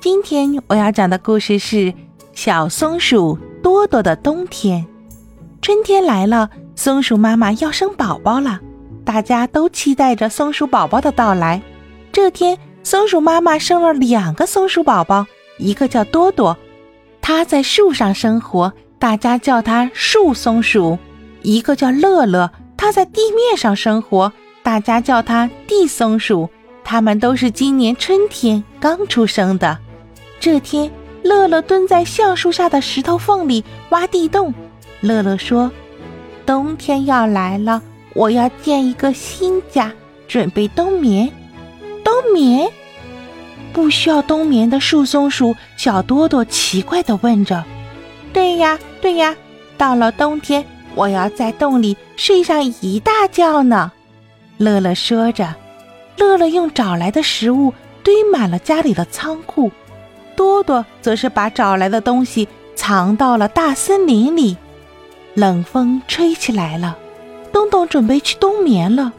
今天我要讲的故事是《小松鼠多多的冬天》。春天来了，松鼠妈妈要生宝宝了，大家都期待着松鼠宝宝的到来。这天，松鼠妈妈生了两个松鼠宝宝，一个叫多多，它在树上生活，大家叫它树松鼠；一个叫乐乐，它在地面上生活，大家叫它地松鼠。它们都是今年春天刚出生的。这天，乐乐蹲在橡树下的石头缝里挖地洞。乐乐说：“冬天要来了，我要建一个新家，准备冬眠。冬眠？不需要冬眠的树松鼠小多多奇怪地问着：“对呀，对呀，到了冬天，我要在洞里睡上一大觉呢。”乐乐说着，乐乐用找来的食物堆满了家里的仓库。多多则是把找来的东西藏到了大森林里。冷风吹起来了，东东准备去冬眠了。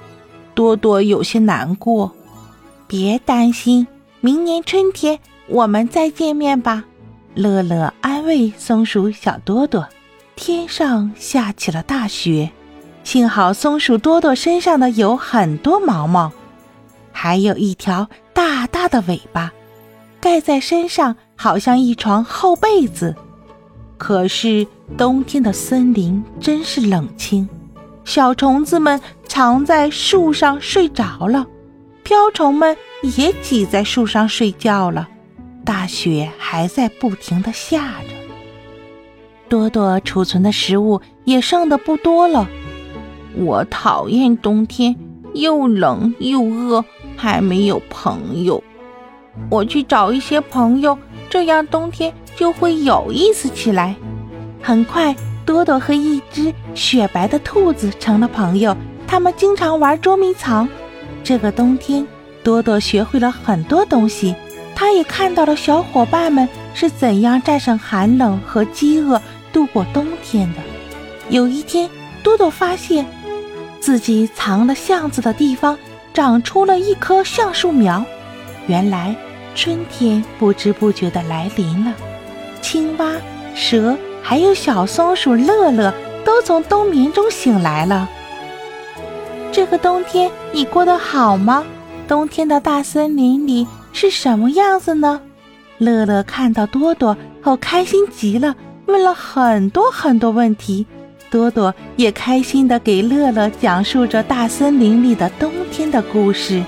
多多有些难过。别担心，明年春天我们再见面吧。乐乐安慰松鼠小多多。天上下起了大雪，幸好松鼠多多身上的有很多毛毛，还有一条大大的尾巴。盖在身上，好像一床厚被子。可是冬天的森林真是冷清，小虫子们藏在树上睡着了，瓢虫们也挤在树上睡觉了。大雪还在不停的下着，多多储存的食物也剩的不多了。我讨厌冬天，又冷又饿，还没有朋友。我去找一些朋友，这样冬天就会有意思起来。很快，多多和一只雪白的兔子成了朋友，他们经常玩捉迷藏。这个冬天，多多学会了很多东西，他也看到了小伙伴们是怎样战胜寒冷和饥饿度过冬天的。有一天，多多发现自己藏了橡子的地方长出了一棵橡树苗。原来春天不知不觉的来临了，青蛙、蛇还有小松鼠乐乐都从冬眠中醒来了。这个冬天你过得好吗？冬天的大森林里是什么样子呢？乐乐看到多多后开心极了，问了很多很多问题。多多也开心的给乐乐讲述着大森林里的冬天的故事。